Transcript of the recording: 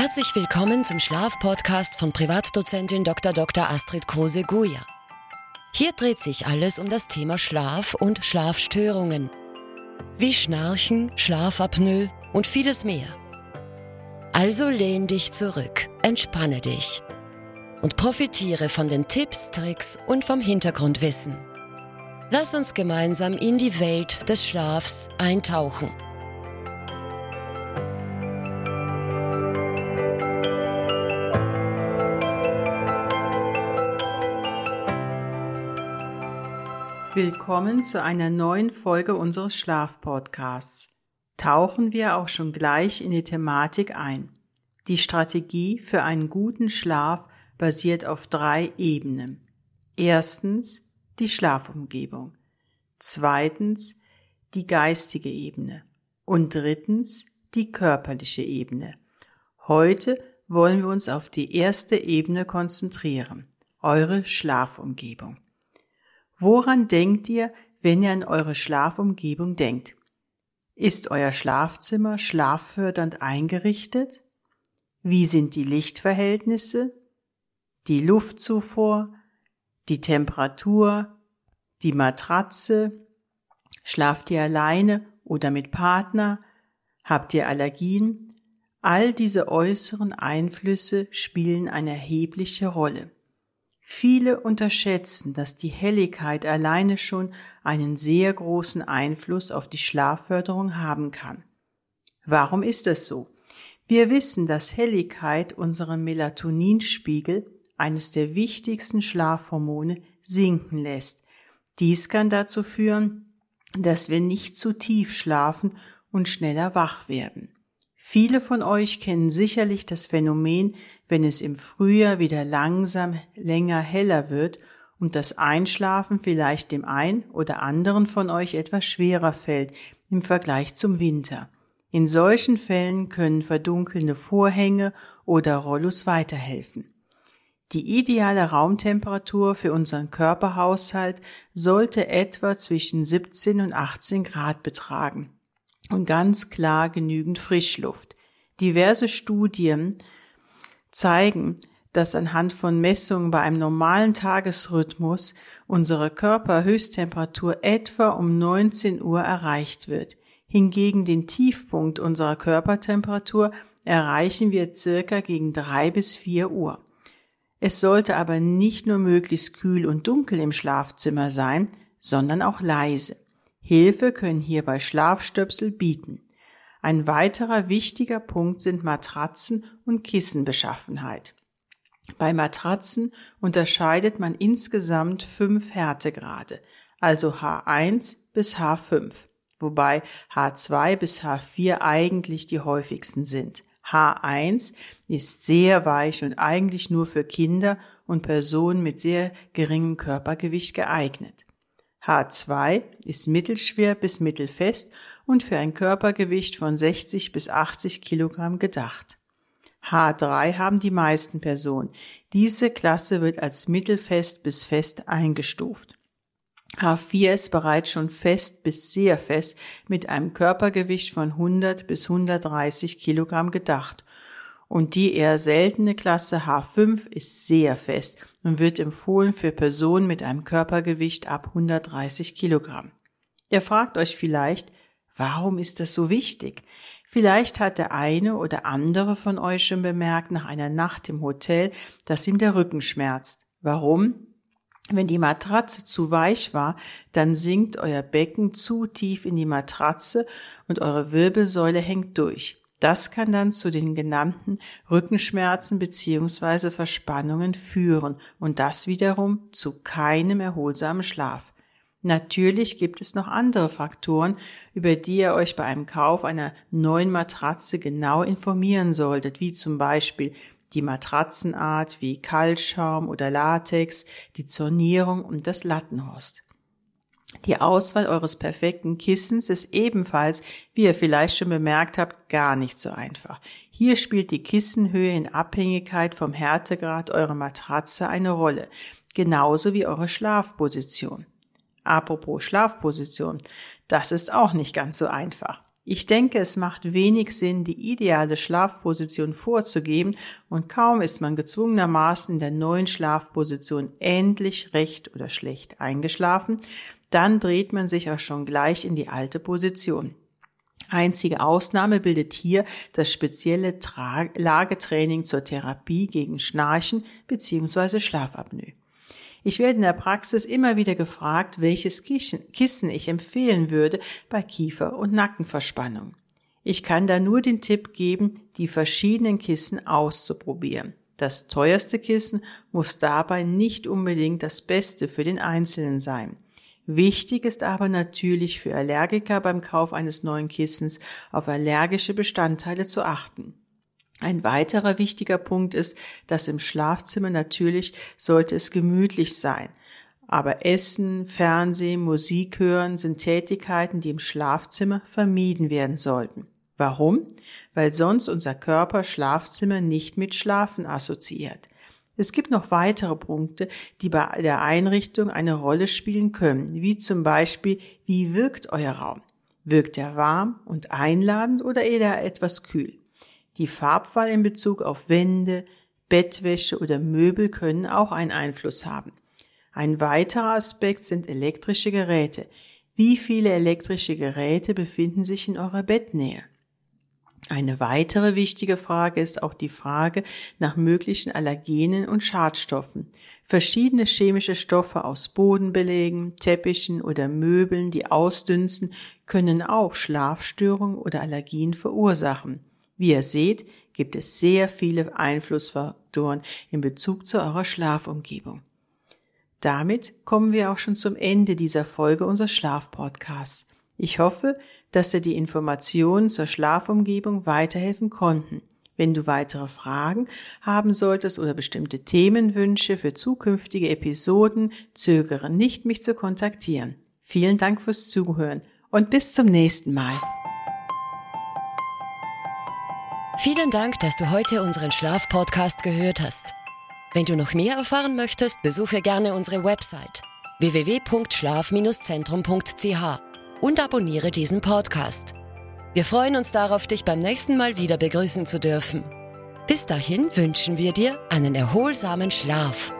Herzlich willkommen zum Schlafpodcast von Privatdozentin Dr. Dr. Astrid Kruse-Guja. Hier dreht sich alles um das Thema Schlaf und Schlafstörungen. Wie Schnarchen, Schlafapnoe und vieles mehr. Also lehn dich zurück, entspanne dich und profitiere von den Tipps, Tricks und vom Hintergrundwissen. Lass uns gemeinsam in die Welt des Schlafs eintauchen. Willkommen zu einer neuen Folge unseres Schlafpodcasts. Tauchen wir auch schon gleich in die Thematik ein. Die Strategie für einen guten Schlaf basiert auf drei Ebenen. Erstens die Schlafumgebung. Zweitens die geistige Ebene. Und drittens die körperliche Ebene. Heute wollen wir uns auf die erste Ebene konzentrieren, eure Schlafumgebung. Woran denkt ihr, wenn ihr an eure Schlafumgebung denkt? Ist euer Schlafzimmer schlaffördernd eingerichtet? Wie sind die Lichtverhältnisse? Die Luftzufuhr? Die Temperatur? Die Matratze? Schlaft ihr alleine oder mit Partner? Habt ihr Allergien? All diese äußeren Einflüsse spielen eine erhebliche Rolle. Viele unterschätzen, dass die Helligkeit alleine schon einen sehr großen Einfluss auf die Schlafförderung haben kann. Warum ist das so? Wir wissen, dass Helligkeit unseren Melatoninspiegel, eines der wichtigsten Schlafhormone, sinken lässt. Dies kann dazu führen, dass wir nicht zu tief schlafen und schneller wach werden. Viele von euch kennen sicherlich das Phänomen, wenn es im Frühjahr wieder langsam länger heller wird und das Einschlafen vielleicht dem ein oder anderen von euch etwas schwerer fällt im Vergleich zum Winter. In solchen Fällen können verdunkelnde Vorhänge oder Rollus weiterhelfen. Die ideale Raumtemperatur für unseren Körperhaushalt sollte etwa zwischen 17 und 18 Grad betragen und ganz klar genügend Frischluft. Diverse Studien zeigen, dass anhand von Messungen bei einem normalen Tagesrhythmus unsere Körperhöchsttemperatur etwa um 19 Uhr erreicht wird. Hingegen den Tiefpunkt unserer Körpertemperatur erreichen wir circa gegen drei bis vier Uhr. Es sollte aber nicht nur möglichst kühl und dunkel im Schlafzimmer sein, sondern auch leise. Hilfe können hierbei Schlafstöpsel bieten. Ein weiterer wichtiger Punkt sind Matratzen und Kissenbeschaffenheit. Bei Matratzen unterscheidet man insgesamt fünf Härtegrade, also H1 bis H5, wobei H2 bis H4 eigentlich die häufigsten sind. H1 ist sehr weich und eigentlich nur für Kinder und Personen mit sehr geringem Körpergewicht geeignet. H2 ist mittelschwer bis mittelfest und für ein Körpergewicht von 60 bis 80 Kilogramm gedacht. H3 haben die meisten Personen. Diese Klasse wird als mittelfest bis fest eingestuft. H4 ist bereits schon fest bis sehr fest mit einem Körpergewicht von 100 bis 130 Kilogramm gedacht und die eher seltene Klasse H5 ist sehr fest und wird empfohlen für Personen mit einem Körpergewicht ab 130 Kilogramm. Ihr fragt euch vielleicht, warum ist das so wichtig? Vielleicht hat der eine oder andere von euch schon bemerkt nach einer Nacht im Hotel, dass ihm der Rücken schmerzt. Warum? Wenn die Matratze zu weich war, dann sinkt euer Becken zu tief in die Matratze und eure Wirbelsäule hängt durch. Das kann dann zu den genannten Rückenschmerzen beziehungsweise Verspannungen führen und das wiederum zu keinem erholsamen Schlaf. Natürlich gibt es noch andere Faktoren, über die ihr euch bei einem Kauf einer neuen Matratze genau informieren solltet, wie zum Beispiel die Matratzenart wie Kaltschaum oder Latex, die Zornierung und das Lattenhorst. Die Auswahl eures perfekten Kissens ist ebenfalls, wie ihr vielleicht schon bemerkt habt, gar nicht so einfach. Hier spielt die Kissenhöhe in Abhängigkeit vom Härtegrad eurer Matratze eine Rolle, genauso wie eure Schlafposition. Apropos Schlafposition, das ist auch nicht ganz so einfach. Ich denke, es macht wenig Sinn, die ideale Schlafposition vorzugeben und kaum ist man gezwungenermaßen in der neuen Schlafposition endlich recht oder schlecht eingeschlafen, dann dreht man sich auch schon gleich in die alte Position. Einzige Ausnahme bildet hier das spezielle Tra Lagetraining zur Therapie gegen Schnarchen bzw. Schlafapnoe. Ich werde in der Praxis immer wieder gefragt, welches Kissen ich empfehlen würde bei Kiefer- und Nackenverspannung. Ich kann da nur den Tipp geben, die verschiedenen Kissen auszuprobieren. Das teuerste Kissen muss dabei nicht unbedingt das Beste für den Einzelnen sein. Wichtig ist aber natürlich für Allergiker beim Kauf eines neuen Kissens auf allergische Bestandteile zu achten. Ein weiterer wichtiger Punkt ist, dass im Schlafzimmer natürlich sollte es gemütlich sein. Aber Essen, Fernsehen, Musik hören sind Tätigkeiten, die im Schlafzimmer vermieden werden sollten. Warum? Weil sonst unser Körper Schlafzimmer nicht mit Schlafen assoziiert. Es gibt noch weitere Punkte, die bei der Einrichtung eine Rolle spielen können, wie zum Beispiel, wie wirkt euer Raum? Wirkt er warm und einladend oder eher etwas kühl? Die Farbwahl in Bezug auf Wände, Bettwäsche oder Möbel können auch einen Einfluss haben. Ein weiterer Aspekt sind elektrische Geräte. Wie viele elektrische Geräte befinden sich in eurer Bettnähe? Eine weitere wichtige Frage ist auch die Frage nach möglichen Allergenen und Schadstoffen. Verschiedene chemische Stoffe aus Bodenbelägen, Teppichen oder Möbeln, die ausdünsten, können auch Schlafstörungen oder Allergien verursachen. Wie ihr seht, gibt es sehr viele Einflussfaktoren in Bezug zu eurer Schlafumgebung. Damit kommen wir auch schon zum Ende dieser Folge unseres Schlafpodcasts. Ich hoffe, dass dir die Informationen zur Schlafumgebung weiterhelfen konnten. Wenn du weitere Fragen haben solltest oder bestimmte Themenwünsche für zukünftige Episoden, zögere nicht, mich zu kontaktieren. Vielen Dank fürs Zuhören und bis zum nächsten Mal. Vielen Dank, dass du heute unseren Schlafpodcast gehört hast. Wenn du noch mehr erfahren möchtest, besuche gerne unsere Website www.schlaf-zentrum.ch und abonniere diesen Podcast. Wir freuen uns darauf, dich beim nächsten Mal wieder begrüßen zu dürfen. Bis dahin wünschen wir dir einen erholsamen Schlaf.